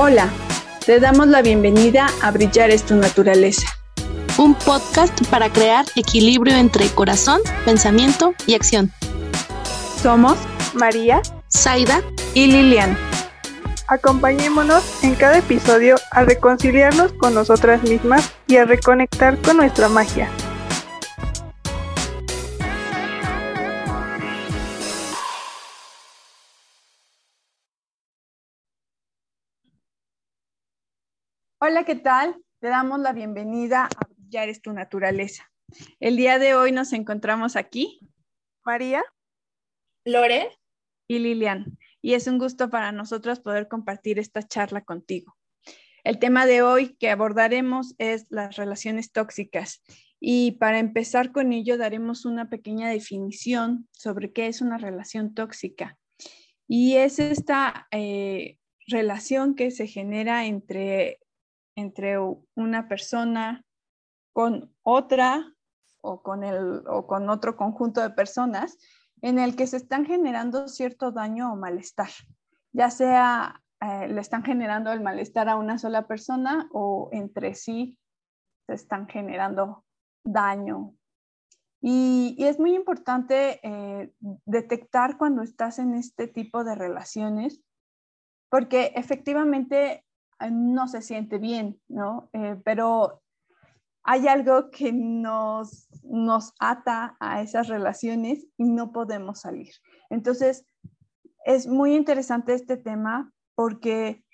Hola, te damos la bienvenida a Brillar es tu naturaleza. Un podcast para crear equilibrio entre corazón, pensamiento y acción. Somos María, Zaida y Lilian. Acompañémonos en cada episodio a reconciliarnos con nosotras mismas y a reconectar con nuestra magia. Hola, ¿qué tal? Te damos la bienvenida a Brillar es tu naturaleza. El día de hoy nos encontramos aquí. María, Lore y Lilian. Y es un gusto para nosotros poder compartir esta charla contigo. El tema de hoy que abordaremos es las relaciones tóxicas. Y para empezar con ello, daremos una pequeña definición sobre qué es una relación tóxica. Y es esta eh, relación que se genera entre entre una persona con otra o con, el, o con otro conjunto de personas en el que se están generando cierto daño o malestar, ya sea eh, le están generando el malestar a una sola persona o entre sí se están generando daño. Y, es muy importante eh, detectar cuando estás en este tipo de relaciones, porque efectivamente no se siente bien, ¿no? Eh, pero hay algo que nos, nos ata a esas relaciones y no podemos salir. Entonces, es muy interesante este tema porque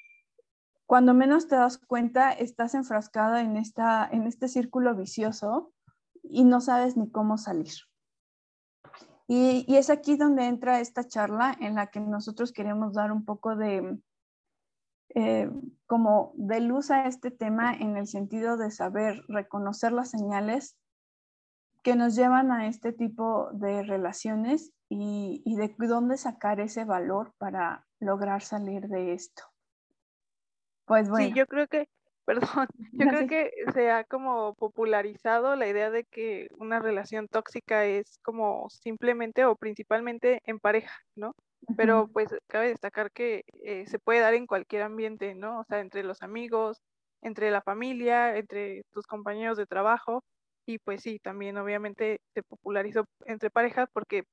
cuando menos te das cuenta, estás enfrascada en, esta, en este círculo vicioso y no sabes ni cómo salir. Y, es aquí donde entra esta charla en la que nosotros queremos dar un poco de, eh, como de luz a este tema en el sentido de saber reconocer las señales que nos llevan a este tipo de relaciones y, de dónde sacar ese valor para lograr salir de esto. Pues bueno. Sí, yo creo que, perdón, yo creo que se ha como popularizado la idea de que una relación tóxica es como simplemente o principalmente en pareja, ¿no? Pero pues cabe destacar que eh, se puede dar en cualquier ambiente, ¿no? O sea, entre los amigos, entre la familia, entre tus compañeros de trabajo y pues sí, también obviamente se popularizó entre parejas porque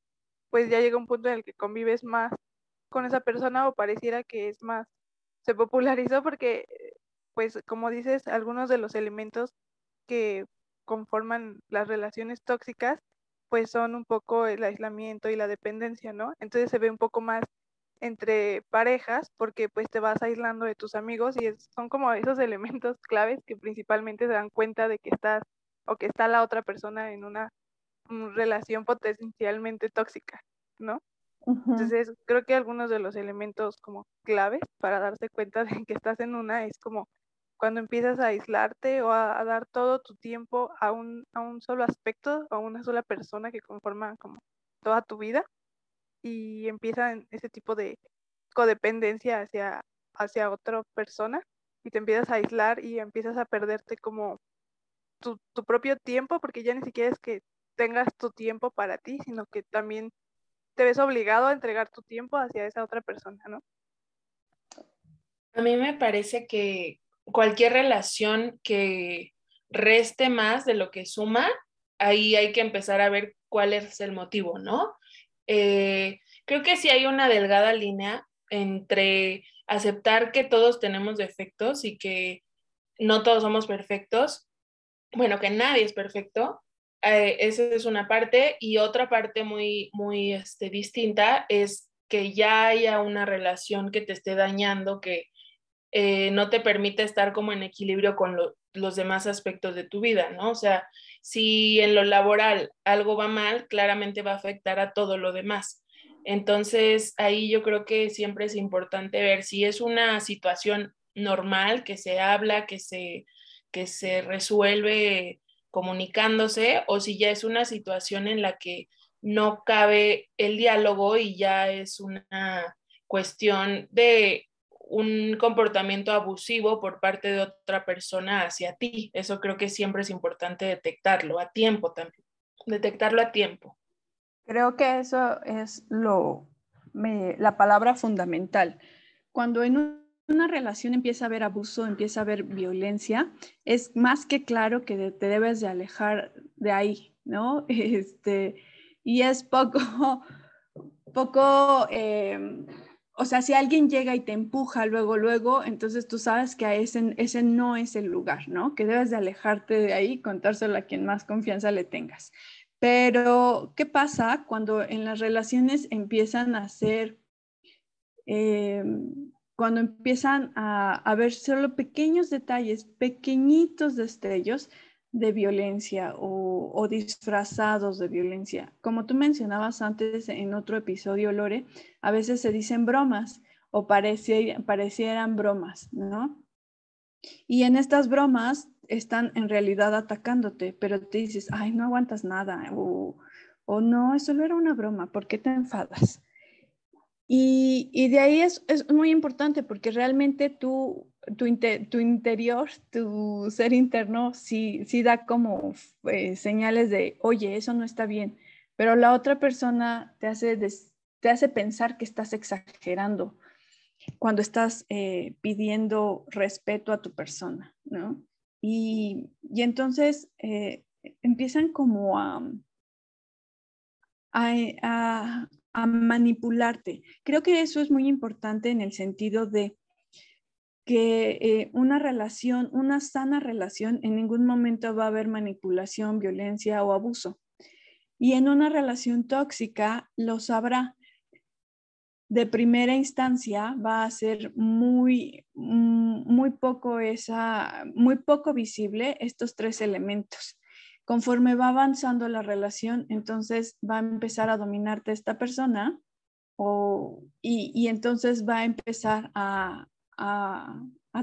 pues ya llega un punto en el que convives más con esa persona o pareciera que es más, se popularizó porque pues como dices, algunos de los elementos que conforman las relaciones tóxicas pues son un poco el aislamiento y la dependencia, ¿no? Entonces se ve un poco más entre parejas porque pues te vas aislando de tus amigos y son como esos elementos claves que principalmente se dan cuenta de que estás o que está la otra persona en una, relación potencialmente tóxica, ¿no? Entonces creo que algunos de los elementos como claves para darse cuenta de que estás en una es como cuando empiezas a aislarte o a, dar todo tu tiempo a un, a un solo aspecto, a una sola persona que conforma como toda tu vida y empieza ese tipo de codependencia hacia, hacia otra persona y te empiezas a aislar y empiezas a perderte como tu, tu propio tiempo porque ya ni siquiera es que tengas tu tiempo para ti, sino que también te ves obligado a entregar tu tiempo hacia esa otra persona, ¿no? A mí me parece que cualquier relación que reste más de lo que suma, ahí hay que empezar a ver cuál es el motivo, ¿no? Eh, creo que sí hay una delgada línea entre aceptar que todos tenemos defectos y que no todos somos perfectos, bueno, que nadie es perfecto, eh, esa es una parte, y otra parte muy, muy este, distinta es que ya haya una relación que te esté dañando, que eh, no te permite estar como en equilibrio con los demás aspectos de tu vida, ¿no? O sea, si en lo laboral algo va mal, claramente va a afectar a todo lo demás. Entonces, ahí yo creo que siempre es importante ver si es una situación normal, que se habla, que se, que se resuelve comunicándose, o si ya es una situación en la que no cabe el diálogo y ya es una cuestión de un comportamiento abusivo por parte de otra persona hacia ti. Eso creo que siempre es importante detectarlo a tiempo también, detectarlo a tiempo. Creo que eso es lo, la palabra fundamental. Cuando en una relación empieza a haber abuso, empieza a haber violencia, es más que claro que te debes de alejar de ahí, ¿no? Este, y es poco, poco, em, o sea, si alguien llega y te empuja luego, luego, entonces tú sabes que ese, ese no es el lugar, ¿no? Que debes de alejarte de ahí, contárselo a quien más confianza le tengas. Pero, ¿qué pasa cuando en las relaciones empiezan a ser, em, cuando empiezan a, a ver solo pequeños detalles, pequeñitos destellos de violencia o, disfrazados de violencia. Como tú mencionabas antes en otro episodio, Lore, a veces se dicen bromas o parecieran bromas, ¿no? Y en estas bromas están en realidad atacándote, pero te dices, ay, no aguantas nada, o, o no, eso no era una broma, ¿por qué te enfadas? Y, y de ahí es, es, muy importante porque realmente tú tu, tu, interior, tu ser interno, sí, sí da como eh, señales de, oye, eso no está bien, pero la otra persona te hace, te hace pensar que estás exagerando cuando estás eh, pidiendo respeto a tu persona, ¿no? Y, y entonces eh, empiezan como a, a, a manipularte. Creo que eso es muy importante en el sentido de que eh, una relación, una sana relación, en ningún momento va a haber manipulación, violencia o abuso. Y en una relación tóxica lo sabrá. De primera instancia va a ser muy, mm, muy poco esa, muy poco visible estos tres elementos. Conforme va avanzando la relación, entonces va a empezar a dominarte esta persona y, y entonces va a empezar a, a,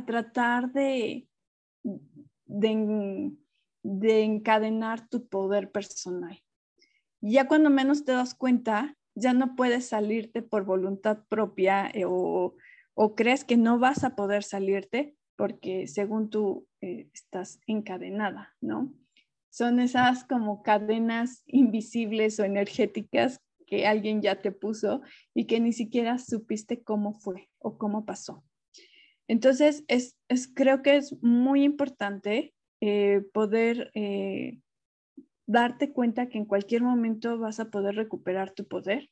tratar de, de, encadenar tu poder personal. Ya cuando menos te das cuenta, ya no puedes salirte por voluntad propia eh, o, crees que no vas a poder salirte porque según tú eh, estás encadenada, ¿no? Son esas como cadenas invisibles o energéticas que alguien ya te puso y que ni siquiera supiste cómo fue o cómo pasó. Entonces, es, creo que es muy importante eh, poder eh, darte cuenta que en cualquier momento vas a poder recuperar tu poder,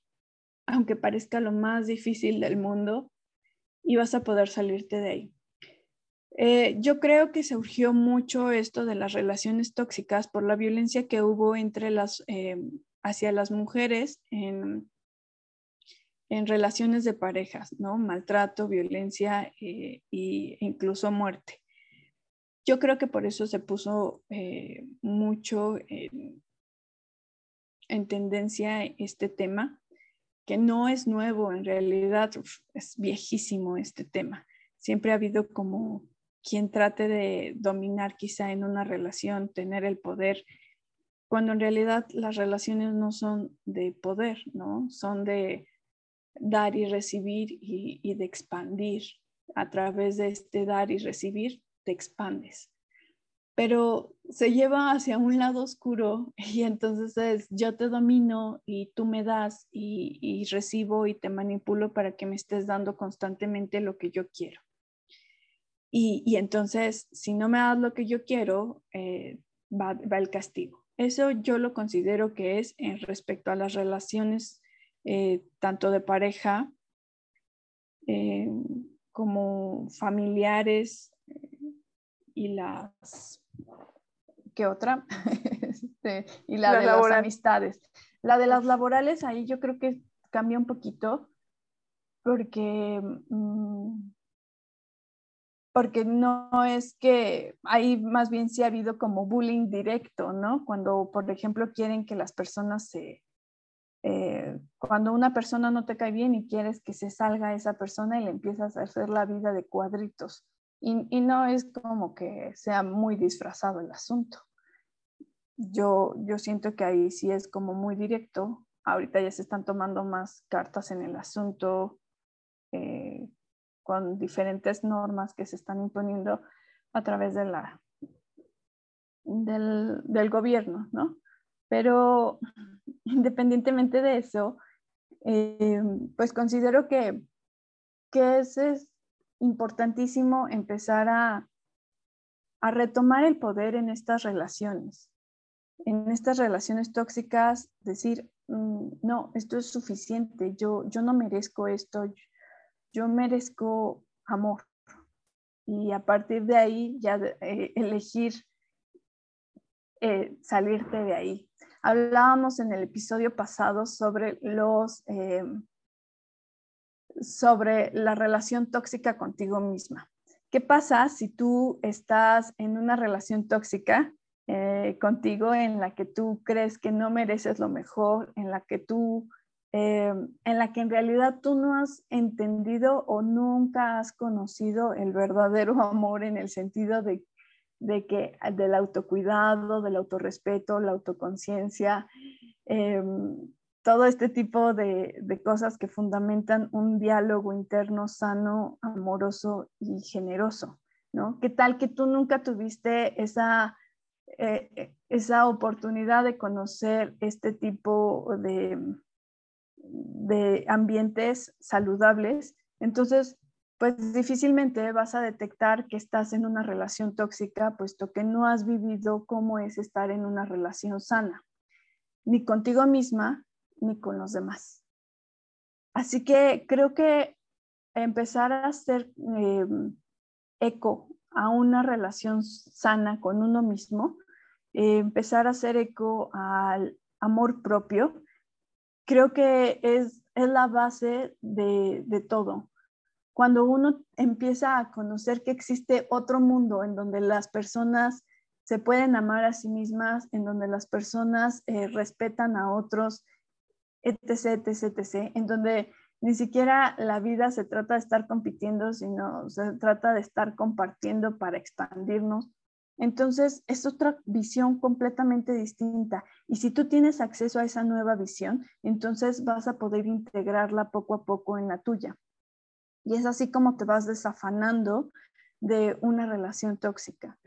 aunque parezca lo más difícil del mundo, y vas a poder salirte de ahí. Eh, yo creo que surgió mucho esto de las relaciones tóxicas por la violencia que hubo entre las, hacia las mujeres en, en relaciones de parejas, ¿no? Maltrato, violencia e incluso muerte. Yo creo que por eso se puso eh, mucho en, tendencia este tema, que no es nuevo, en realidad es viejísimo este tema. Siempre ha habido como quien trate de dominar quizá en una relación, tener el poder, cuando en realidad las relaciones no son de poder, ¿no? Son de dar y recibir y, de expandir. A través de este dar y recibir, te expandes. Pero se lleva hacia un lado oscuro y entonces es yo te domino y tú me das y, recibo y te manipulo para que me estés dando constantemente lo que yo quiero. Y, entonces, si no me das lo que yo quiero, eh, va, va el castigo. Eso yo lo considero que es en respecto a las relaciones eh, tanto de pareja eh, como familiares eh, y las, ¿qué otra? Este, y la de las amistades. La de las laborales, ahí yo creo que cambia un poquito porque, mm, porque no es que ahí más bien sí ha habido como bullying directo, ¿no? Cuando, por ejemplo, quieren que las personas se, eh, cuando una persona no te cae bien y quieres que se salga esa persona y le empiezas a hacer la vida de cuadritos. Y, no es como que sea muy disfrazado el asunto. Yo, yo siento que ahí sí es como muy directo. Ahorita ya se están tomando más cartas en el asunto eh, con diferentes normas que se están imponiendo a través de la, del, del gobierno, ¿no? Pero independientemente de eso, eh, pues considero que, que ese es importantísimo empezar a, a retomar el poder en estas relaciones, en estas relaciones tóxicas, decir, mm, no, esto es suficiente, yo, yo no merezco esto, yo merezco amor. Y a partir de ahí ya eh, elegir eh, salirte de ahí. Hablábamos en el episodio pasado sobre los eh, sobre la relación tóxica contigo misma. ¿Qué pasa si tú estás en una relación tóxica eh, contigo en la que tú crees que no mereces lo mejor, en la que tú, en la que en realidad tú no has entendido o nunca has conocido el verdadero amor en el sentido de, de que del autocuidado, del autorrespeto, la autoconciencia, em, todo este tipo de, cosas que fundamentan un diálogo interno sano, amoroso y generoso, ¿no? ¿Qué tal que tú nunca tuviste esa, eh, esa oportunidad de conocer este tipo de, de ambientes saludables? Entonces, pues difícilmente vas a detectar que estás en una relación tóxica, puesto que no has vivido cómo es estar en una relación sana, ni contigo misma, ni con los demás. Así que creo que empezar a hacer em, eco a una relación sana con uno mismo, eh, empezar a hacer eco al amor propio, creo que es, es la base de, de todo. Cuando uno empieza a conocer que existe otro mundo en donde las personas se pueden amar a sí mismas, en donde las personas eh, respetan a otros, etc., etc., etc., en donde ni siquiera la vida se trata de estar compitiendo, sino se trata de estar compartiendo para expandirnos. Entonces, es otra visión completamente distinta. Y si tú tienes acceso a esa nueva visión, entonces vas a poder integrarla poco a poco en la tuya. Y es así como te vas desafanando de una relación tóxica.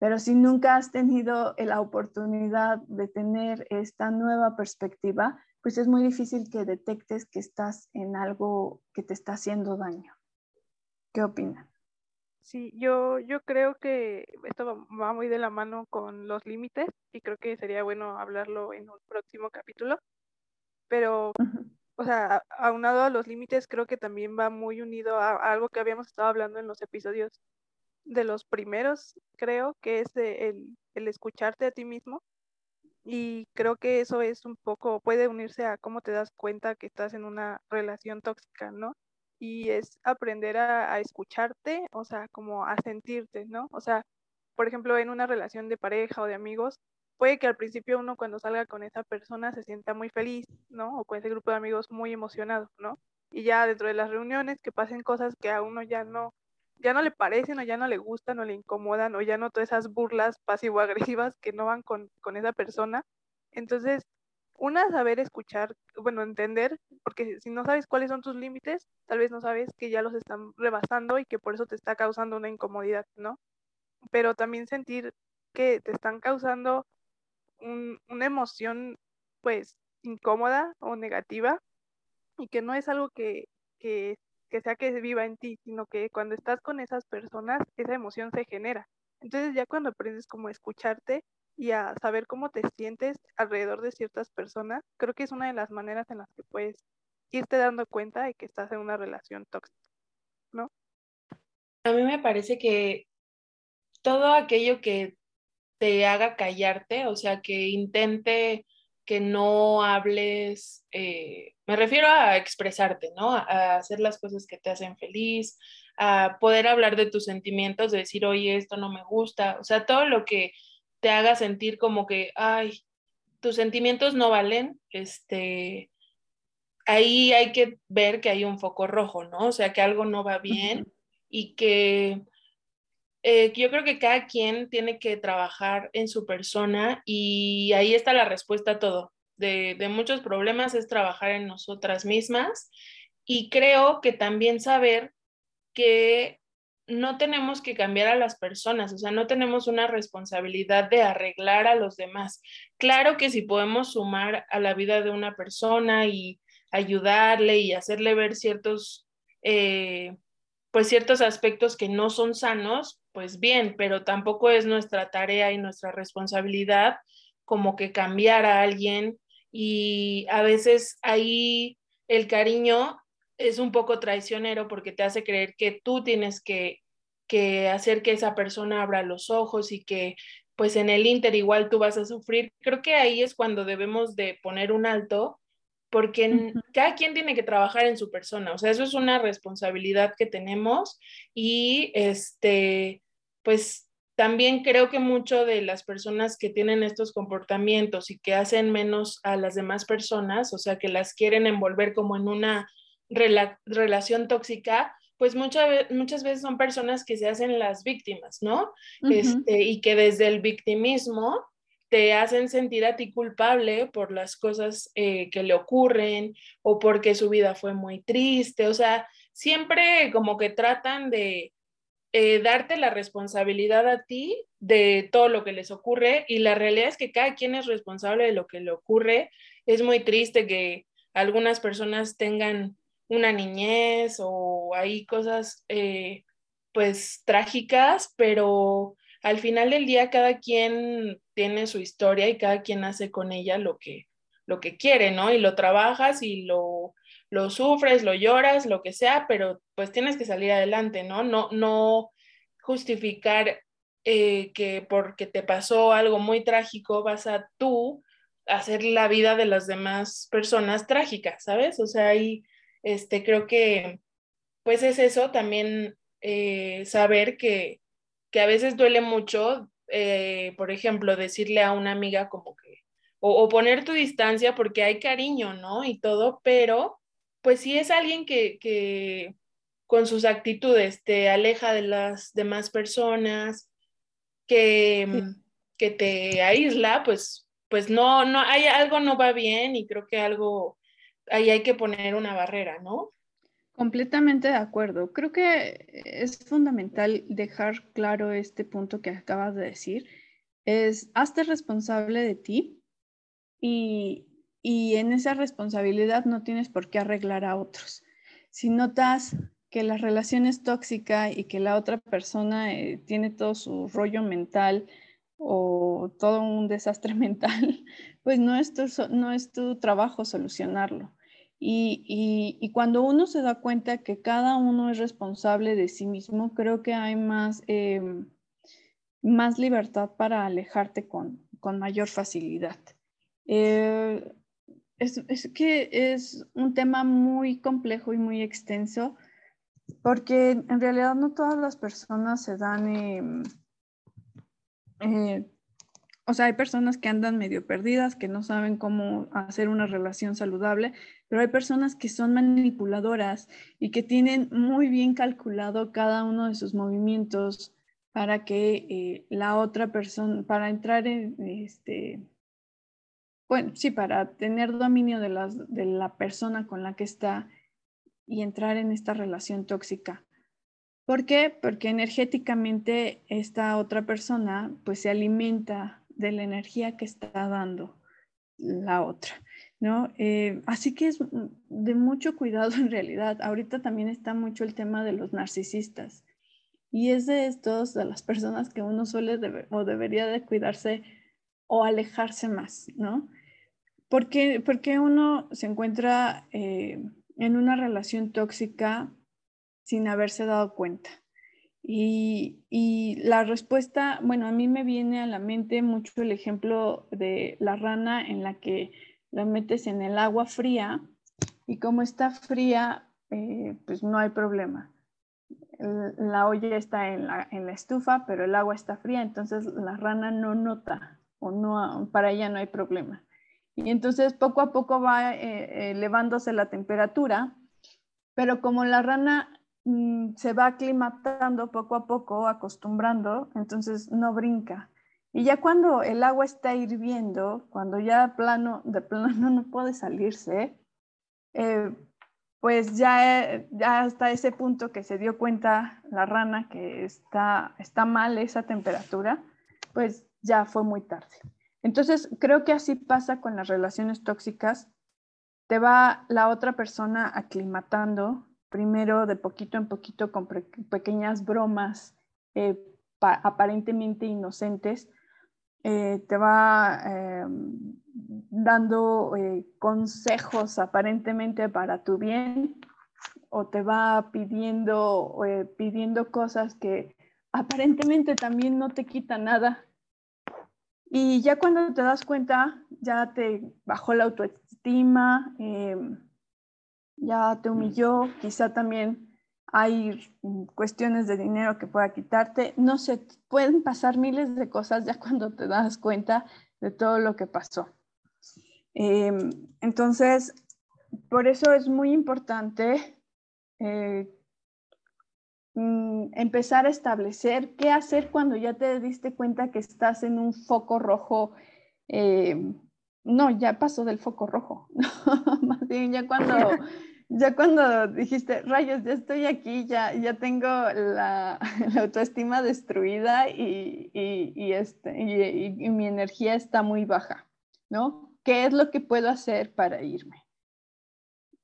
Pero si nunca has tenido la oportunidad de tener esta nueva perspectiva, pues es muy difícil que detectes que estás en algo que te está haciendo daño. ¿Qué opinas? Sí, yo, yo creo que esto va muy de la mano con los límites y creo que sería bueno hablarlo en un próximo capítulo. Pero, o sea, aunado a los límites, creo que también va muy unido a, algo que habíamos estado hablando en los episodios de los primeros, creo, que es el, el escucharte a ti mismo y creo que eso es un poco, puede unirse a cómo te das cuenta que estás en una relación tóxica, ¿no? Y es aprender a, escucharte, o sea, como a sentirte, ¿no? O sea, por ejemplo, en una relación de pareja o de amigos, puede que al principio uno cuando salga con esa persona se sienta muy feliz, ¿no? O con ese grupo de amigos muy emocionado, ¿no? Y ya dentro de las reuniones que pasen cosas que a uno ya no, ya no le parecen o ya no le gustan o le incomodan o ya no todas esas burlas pasivo-agresivas que no van con, con esa persona. Entonces, una, saber escuchar, bueno, entender, porque si no sabes cuáles son tus límites, tal vez no sabes que ya los están rebasando y que por eso te está causando una incomodidad, ¿no? Pero también sentir que te están causando una emoción, pues, incómoda o negativa y que no es algo que, que que sea que viva en ti, sino que cuando estás con esas personas, esa emoción se genera. Entonces ya cuando aprendes como a escucharte y a saber cómo te sientes alrededor de ciertas personas, creo que es una de las maneras en las que puedes irte dando cuenta de que estás en una relación tóxica, ¿no? A mí me parece que todo aquello que te haga callarte, o sea, que intente que no hables, eh, me refiero a expresarte, ¿no? A, hacer las cosas que te hacen feliz, a poder hablar de tus sentimientos, de decir, oye, esto no me gusta, o sea, todo lo que te haga sentir como que, ay, tus sentimientos no valen, este, ahí hay que ver que hay un foco rojo, ¿no? O sea, que algo no va bien y que eh, yo creo que cada quien tiene que trabajar en su persona y ahí está la respuesta a todo. De, de, muchos problemas es trabajar en nosotras mismas y creo que también saber que no tenemos que cambiar a las personas, o sea, no tenemos una responsabilidad de arreglar a los demás. Claro que si podemos sumar a la vida de una persona y ayudarle y hacerle ver ciertos... Eh, pues ciertos aspectos que no son sanos, pues bien, pero tampoco es nuestra tarea y nuestra responsabilidad como que cambiar a alguien y a veces ahí el cariño es un poco traicionero porque te hace creer que tú tienes que, que hacer que esa persona abra los ojos y que pues en el Inter igual tú vas a sufrir. Creo que ahí es cuando debemos de poner un alto porque cada quien tiene que trabajar en su persona, o sea, eso es una responsabilidad que tenemos y este, pues también creo que mucho de las personas que tienen estos comportamientos y que hacen menos a las demás personas, o sea, que las quieren envolver como en una relación tóxica, pues muchas muchas veces son personas que se hacen las víctimas, ¿no? este, y que desde el victimismo te hacen sentir a ti culpable por las cosas eh, que le ocurren o porque su vida fue muy triste, o sea, siempre como que tratan de eh, darte la responsabilidad a ti de todo lo que les ocurre y la realidad es que cada quien es responsable de lo que le ocurre. Es muy triste que algunas personas tengan una niñez o hay cosas eh, pues trágicas, pero al final del día cada quien tiene su historia y cada quien hace con ella lo que, lo que quiere, ¿no? Y lo trabajas y lo, lo sufres, lo lloras, lo que sea, pero pues tienes que salir adelante, ¿no? No, no justificar eh, que porque te pasó algo muy trágico vas a tú hacer la vida de las demás personas trágica, ¿sabes? O sea, ahí este, creo que pues es eso también eh, saber que, que, a veces duele mucho, eh, por ejemplo, decirle a una amiga como que, o, o, poner tu distancia porque hay cariño, ¿no? Y todo, pero pues si es alguien que, que con sus actitudes te aleja de las demás personas, que, mm, que te aísla, pues, pues no, no, hay algo no va bien y creo que algo, ahí hay que poner una barrera, ¿no? Completamente de acuerdo. Creo que es fundamental dejar claro este punto que acabas de decir. Es, hazte responsable de ti y, y en esa responsabilidad no tienes por qué arreglar a otros. Si notas que la relación es tóxica y que la otra persona eh, tiene todo su rollo mental o todo un desastre mental, pues no es tu, no es tu trabajo solucionarlo. Y, y, cuando uno se da cuenta que cada uno es responsable de sí mismo, creo que hay más, em, más libertad para alejarte con, con mayor facilidad. Eh, es, que es un tema muy complejo y muy extenso, porque en realidad no todas las personas se dan, em, eh, o sea, hay personas que andan medio perdidas, que no saben cómo hacer una relación saludable, pero hay personas que son manipuladoras y que tienen muy bien calculado cada uno de sus movimientos para que eh, la otra persona, para entrar en este bueno, sí, para tener dominio de, la persona con la que está y entrar en esta relación tóxica. ¿Por qué? Porque energéticamente esta otra persona pues se alimenta de la energía que está dando la otra, ¿no? Eh, así que es de mucho cuidado en realidad. Ahorita también está mucho el tema de los narcisistas y es de estos, de las personas que uno suele o debería de cuidarse o alejarse más, ¿no? Porque, porque uno se encuentra eh, en una relación tóxica sin haberse dado cuenta. Y, y, la respuesta, bueno, a mí me viene a la mente mucho el ejemplo de la rana en la que la metes en el agua fría y como está fría, eh, pues no hay problema. la olla está en la, en la, estufa, pero el agua está fría, entonces la rana no nota o no, para ella no hay problema. Y entonces poco a poco va eh, elevándose la temperatura, pero como la rana mm, se va aclimatando poco a poco, acostumbrando, entonces no brinca. Y ya cuando el agua está hirviendo, cuando ya plano, de plano no puede salirse, eh, pues ya, ya hasta ese punto que se dio cuenta la rana que está, está mal esa temperatura, pues ya fue muy tarde. Entonces, creo que así pasa con las relaciones tóxicas. Te va la otra persona aclimatando primero de poquito en poquito con pequeñas bromas eh, aparentemente inocentes, eh, te va em, dando consejos aparentemente para tu bien o te va pidiendo, pidiendo cosas que aparentemente también no te quitan nada. Y ya cuando te das cuenta, ya te bajó la autoestima, em, ya te humilló, quizá también hay cuestiones de dinero que pueda quitarte. No sé, pueden pasar miles de cosas ya cuando te das cuenta de todo lo que pasó. Em, entonces, por eso es muy importante eh, mm, empezar a establecer qué hacer cuando ya te diste cuenta que estás en un foco rojo em, no, ya pasó del foco rojo. Más bien, ya cuando, ya cuando dijiste, rayos, ya estoy aquí, ya, ya tengo la, autoestima destruida y, este, y, mi energía está muy baja, ¿no? ¿Qué es lo que puedo hacer para irme?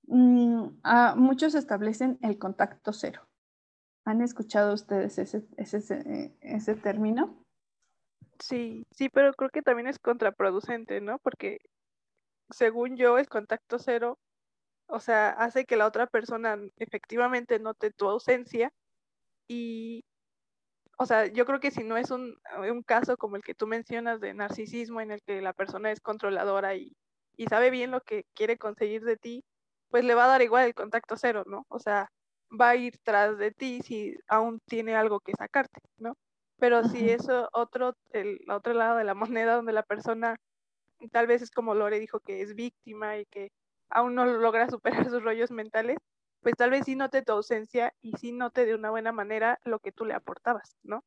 Mm, ah, muchos establecen el contacto cero. ¿Han escuchado ustedes ese, ese, ese término? Sí, sí, pero creo que también es contraproducente, ¿no? Porque según yo, el contacto cero, o sea, hace que la otra persona efectivamente note tu ausencia y, o sea, yo creo que si no es un, un caso como el que tú mencionas de narcisismo en el que la persona es controladora y, y sabe bien lo que quiere conseguir de ti, pues le va a dar igual el contacto cero, ¿no? O sea, va a ir tras de ti si aún tiene algo que sacarte, ¿no? Pero si eso otro, el, otro lado de la moneda donde la persona tal vez es como Lore dijo que es víctima y que aún no logra superar sus rollos mentales, pues tal vez sí note tu ausencia y sí note de una buena manera lo que tú le aportabas, ¿no?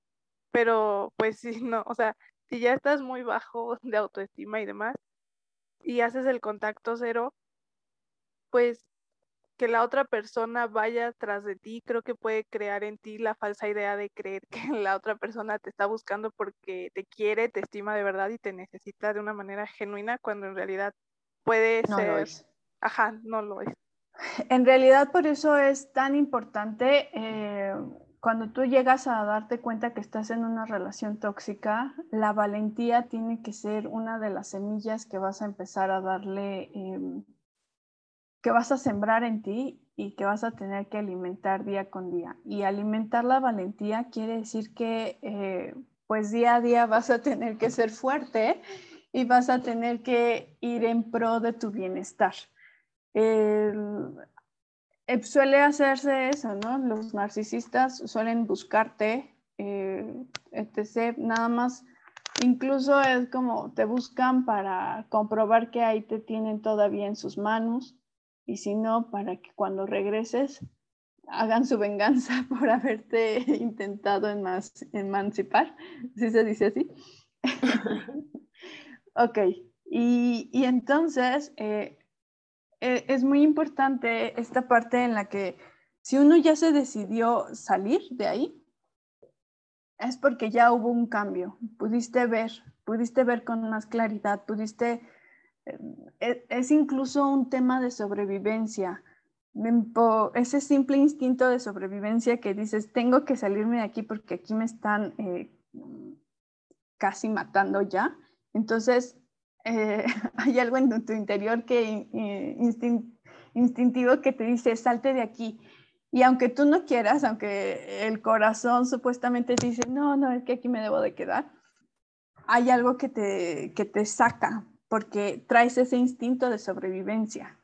Pero pues sí, no, o sea, si ya estás muy bajo de autoestima y demás y haces el contacto cero, pues que la otra persona vaya tras de ti, creo que puede crear en ti la falsa idea de creer que la otra persona te está buscando porque te quiere, te estima de verdad y te necesita de una manera genuina, cuando en realidad puede no ser... Lo es. Ajá, no lo es. En realidad por eso es tan importante eh, cuando tú llegas a darte cuenta que estás en una relación tóxica, la valentía tiene que ser una de las semillas que vas a empezar a darle... Em, que vas a sembrar en ti y que vas a tener que alimentar día con día. Y alimentar la valentía quiere decir que eh, pues día a día vas a tener que ser fuerte y vas a tener que ir en pro de tu bienestar. Eh, suele hacerse eso, ¿no? Los narcisistas suelen buscarte, eh, etc. Nada más, incluso es como te buscan para comprobar que ahí te tienen todavía en sus manos y si no, para que cuando regreses hagan su venganza por haberte intentado emancipar, si se dice así. ok, y, y entonces eh, e, es muy importante esta parte en la que si uno ya se decidió salir de ahí, es porque ya hubo un cambio, pudiste ver, pudiste ver con más claridad, pudiste es incluso un tema de sobrevivencia. Ese simple instinto de sobrevivencia que dices, tengo que salirme de aquí porque aquí me están eh, casi matando ya. Entonces, eh, hay algo en tu interior que eh, instintivo que te dice, salte de aquí. Y aunque tú no quieras, aunque el corazón supuestamente te dice, no, no, es que aquí me debo de quedar, hay algo que te, que te saca porque traes ese instinto de sobrevivencia.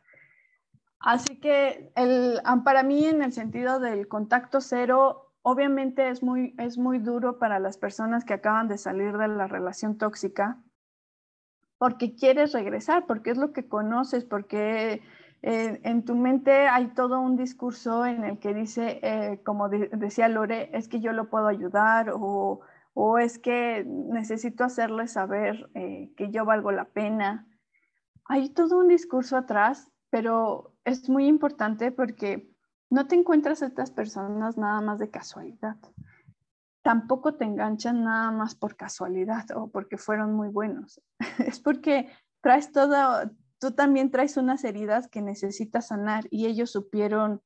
Así que el, para mí en el sentido del contacto cero, obviamente es muy, es muy duro para las personas que acaban de salir de la relación tóxica, porque quieres regresar, porque es lo que conoces, porque eh, en tu mente hay todo un discurso en el que dice, eh, como decía Lore, es que yo lo puedo ayudar o o es que necesito hacerle saber eh, que yo valgo la pena. Hay todo un discurso atrás, pero es muy importante porque no te encuentras a estas personas nada más de casualidad. Tampoco te enganchan nada más por casualidad o porque fueron muy buenos. es porque traes todo, tú también traes unas heridas que necesitas sanar y ellos supieron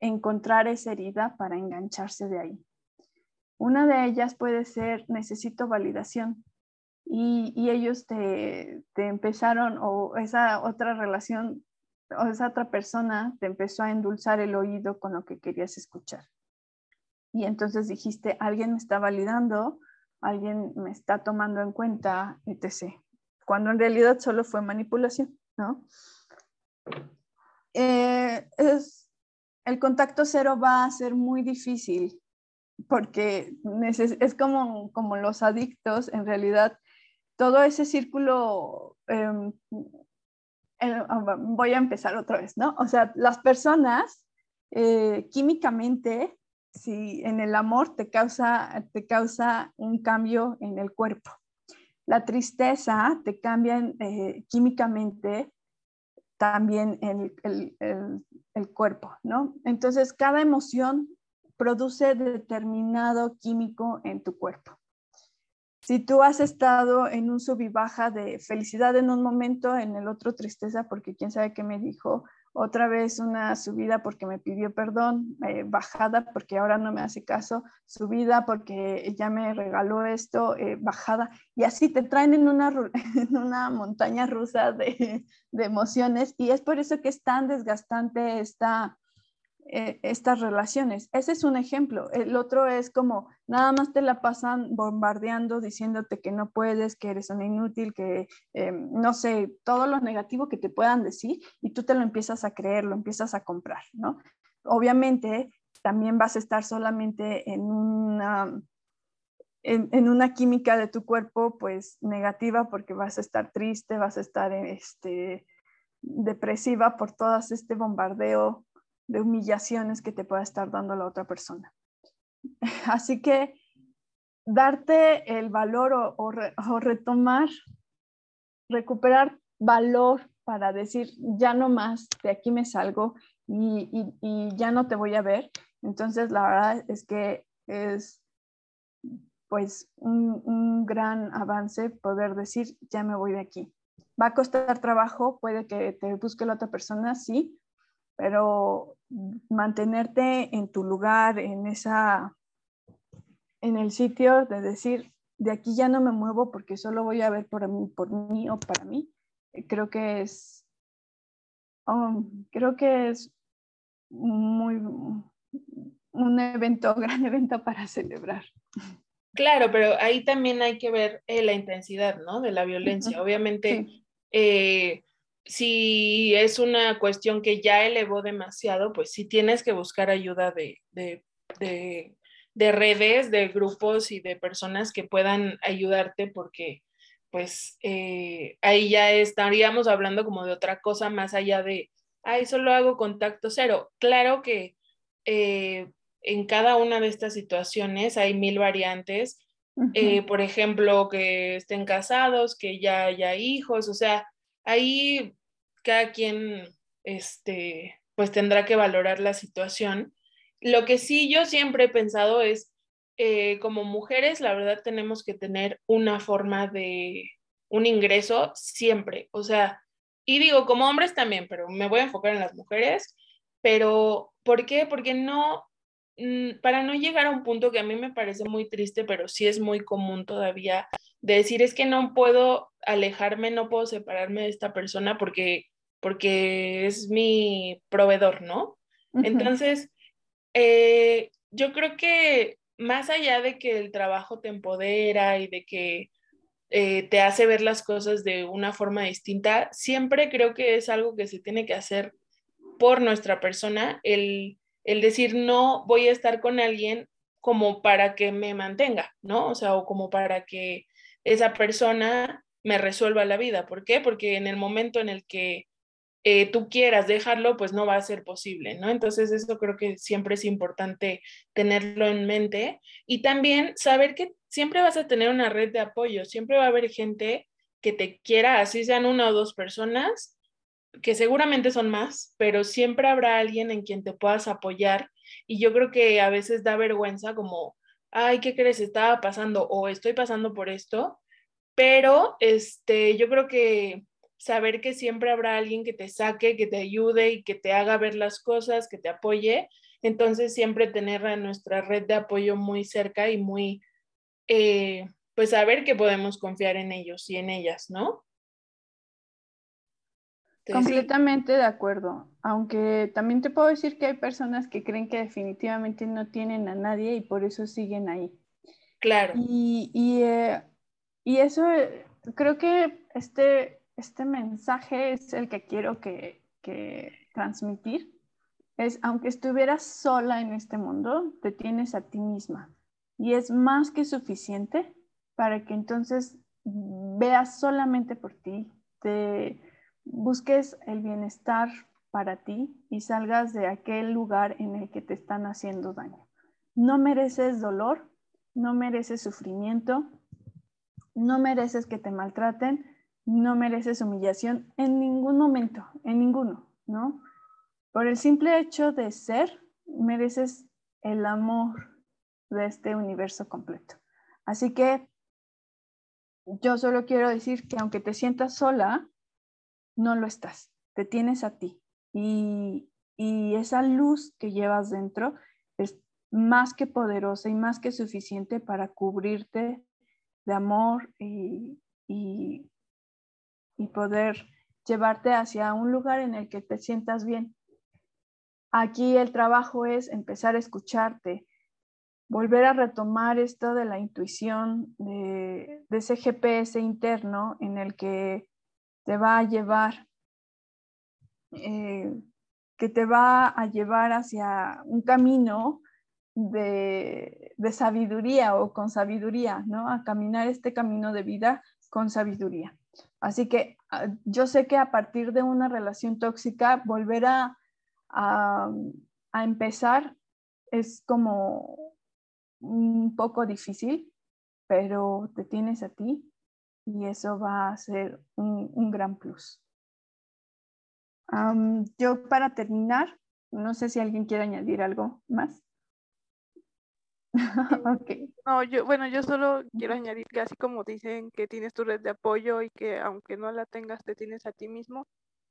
encontrar esa herida para engancharse de ahí. Una de ellas puede ser necesito validación y, ellos te, te, empezaron o esa otra relación o esa otra persona te empezó a endulzar el oído con lo que querías escuchar. Y entonces dijiste, alguien me está validando, alguien me está tomando en cuenta, etc. Cuando en realidad solo fue manipulación, ¿no? Eh, es, el contacto cero va a ser muy difícil porque es como, como los adictos, en realidad todo ese círculo, em, ah, voy a empezar otra vez, ¿no? O sea, las personas eh, químicamente, si en el amor te causa, te causa un cambio en el cuerpo. La tristeza te cambia eh, químicamente también el, el, el, cuerpo, ¿no? Entonces, cada emoción produce determinado químico en tu cuerpo. Si tú has estado en un sub y baja de felicidad en un momento, en el otro tristeza porque quién sabe qué me dijo, otra vez una subida porque me pidió perdón, eh, bajada porque ahora no me hace caso, subida porque ya me regaló esto, eh, bajada, y así te traen en una, montaña rusa de, de emociones y es por eso que es tan desgastante esta, eh, estas relaciones. Ese es un ejemplo. El otro es como nada más te la pasan bombardeando, diciéndote que no puedes, que eres un inútil, que eh, no sé, todo lo negativo que te puedan decir y tú te lo empiezas a creer, lo empiezas a comprar, ¿no? Obviamente también vas a estar solamente en una, en, una química de tu cuerpo pues negativa porque vas a estar triste, vas a estar este, depresiva por todo este bombardeo de humillaciones que te pueda estar dando la otra persona. Así que darte el valor o, retomar, recuperar valor para decir, ya no más, de aquí me salgo y, ya no te voy a ver. Entonces, la verdad es que es pues un, un, gran avance poder decir, ya me voy de aquí. Va a costar trabajo, puede que te busque la otra persona, sí, pero mantenerte en tu lugar, en esa, en el sitio de decir, de aquí ya no me muevo porque solo voy a ver por mí, por mí o para mí, eh, creo que es, um, creo que es muy, un evento, gran evento para celebrar. Claro, pero ahí también hay que ver eh, la intensidad, ¿no? De la violencia. Obviamente, eh, si es una cuestión que ya elevó demasiado, pues sí tienes que buscar ayuda de, redes, de grupos y de personas que puedan ayudarte porque pues eh, ahí ya estaríamos hablando como de otra cosa más allá de, ay, solo hago contacto cero. Claro que eh, en cada una de estas situaciones hay mil variantes. Eh, por ejemplo, que estén casados, que ya haya hijos, o sea, ahí cada quien, este, pues tendrá que valorar la situación. Lo que sí yo siempre he pensado es, eh, como mujeres, la verdad tenemos que tener una forma de un ingreso siempre. O sea, y digo, como hombres también, pero me voy a enfocar en las mujeres. Pero, ¿por qué? Porque no, mm, para no llegar a un punto que a mí me parece muy triste, pero sí es muy común todavía, de decir es que no puedo alejarme, no puedo separarme de esta persona porque, porque es mi proveedor, ¿no? Entonces, eh, yo creo que más allá de que el trabajo te empodera y de que eh, te hace ver las cosas de una forma distinta, siempre creo que es algo que se tiene que hacer por nuestra persona, el, el decir no voy a estar con alguien como para que me mantenga, ¿no? O sea, o como para que esa persona me resuelva la vida. ¿Por qué? Porque en el momento en el que eh, tú quieras dejarlo, pues no va a ser posible, ¿no? Entonces eso creo que siempre es importante tenerlo en mente y también saber que siempre vas a tener una red de apoyo, siempre va a haber gente que te quiera, así sean una o dos personas, que seguramente son más, pero siempre habrá alguien en quien te puedas apoyar y yo creo que a veces da vergüenza como ay, ¿qué crees? Estaba pasando o estoy pasando por esto, pero este, yo creo que saber que siempre habrá alguien que te saque, que te ayude y que te haga ver las cosas, que te apoye, Entonces, siempre tener a nuestra red de apoyo muy cerca y muy, eh, pues saber que podemos confiar en ellos y en ellas, ¿no? Completamente de acuerdo, aunque también te puedo decir que hay personas que creen que definitivamente no tienen a nadie y por eso siguen ahí. Claro. Y, y, eh, y eso, eh, creo que este, este mensaje es el que quiero que, que transmitir. Es, aunque estuvieras sola en este mundo, te tienes a ti misma. Y es más que suficiente para que entonces veas solamente por ti, te busques el bienestar para ti y salgas de aquel lugar en el que te están haciendo daño. No mereces dolor, no mereces sufrimiento, no mereces que te maltraten, no mereces humillación en ningún momento, en ninguno, ¿no? Por el simple hecho de ser, mereces el amor de este universo completo. Así que yo solo quiero decir que aunque te sientas sola, no lo estás, te tienes a ti. Y, esa luz que llevas dentro es más que poderosa y más que suficiente para cubrirte de amor y, y, poder llevarte hacia un lugar en el que te sientas bien. Aquí el trabajo es empezar a escucharte, volver a retomar esto de la intuición, de, de ese GPS interno en el que te va a llevar, eh, que te va a llevar hacia un camino de, sabiduría o con sabiduría, ¿no? A caminar este camino de vida con sabiduría. Así que ah, yo sé que a partir de una relación tóxica, volver a, a empezar es como un poco difícil, pero te tienes a ti y eso va a ser un, gran plus. yo para terminar, no sé si alguien quiere añadir algo más. okay. No, yo, bueno, yo solo quiero añadir que así como dicen que tienes tu red de apoyo y que aunque no la tengas, te tienes a ti mismo,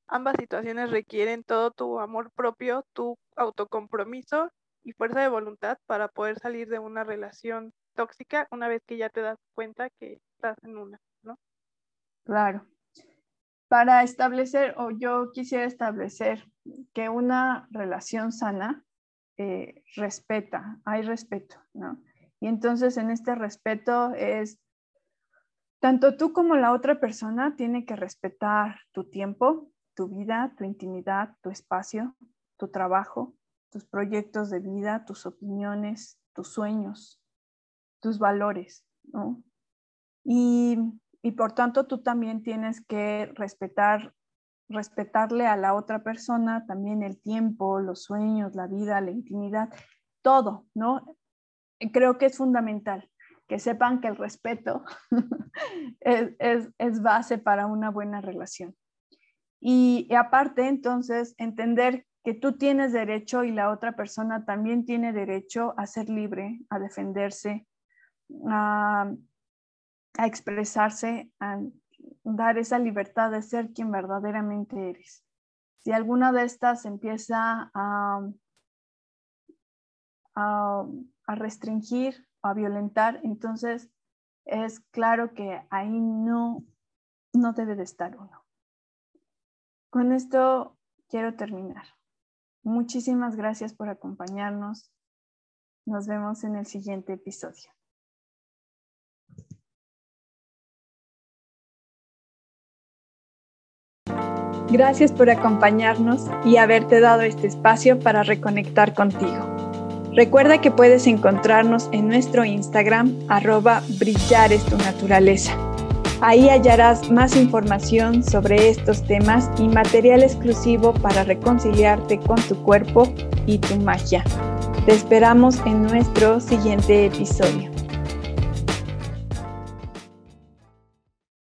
ambas situaciones requieren todo tu amor propio, tu autocompromiso y fuerza de voluntad para poder salir de una relación tóxica una vez que ya te das cuenta que estás en una. Claro. Para establecer, o yo quisiera establecer que una relación sana eh, respeta, hay respeto, ¿no? Y entonces en este respeto es, tanto tú como la otra persona tiene que respetar tu tiempo, tu vida, tu intimidad, tu espacio, tu trabajo, tus proyectos de vida, tus opiniones, tus sueños, tus valores, ¿no? Y y por tanto tú también tienes que respetar, respetarle a la otra persona también el tiempo, los sueños, la vida, la intimidad, todo, ¿no? Creo que es fundamental que sepan que el respeto es, base para una buena relación. Y, aparte, entonces, entender que tú tienes derecho y la otra persona también tiene derecho a ser libre, a defenderse, a, a expresarse, a dar esa libertad de ser quien verdaderamente eres. Si alguna de estas empieza a, a, restringir o a violentar, entonces es claro que ahí no, no debe de estar uno. Con esto quiero terminar. Muchísimas gracias por acompañarnos. Nos vemos en el siguiente episodio. Gracias por acompañarnos y haberte dado este espacio para reconectar contigo. Recuerda que puedes encontrarnos en nuestro Instagram arroba brillar es tu naturaleza. Ahí hallarás más información sobre estos temas y material exclusivo para reconciliarte con tu cuerpo y tu magia. Te esperamos en nuestro siguiente episodio.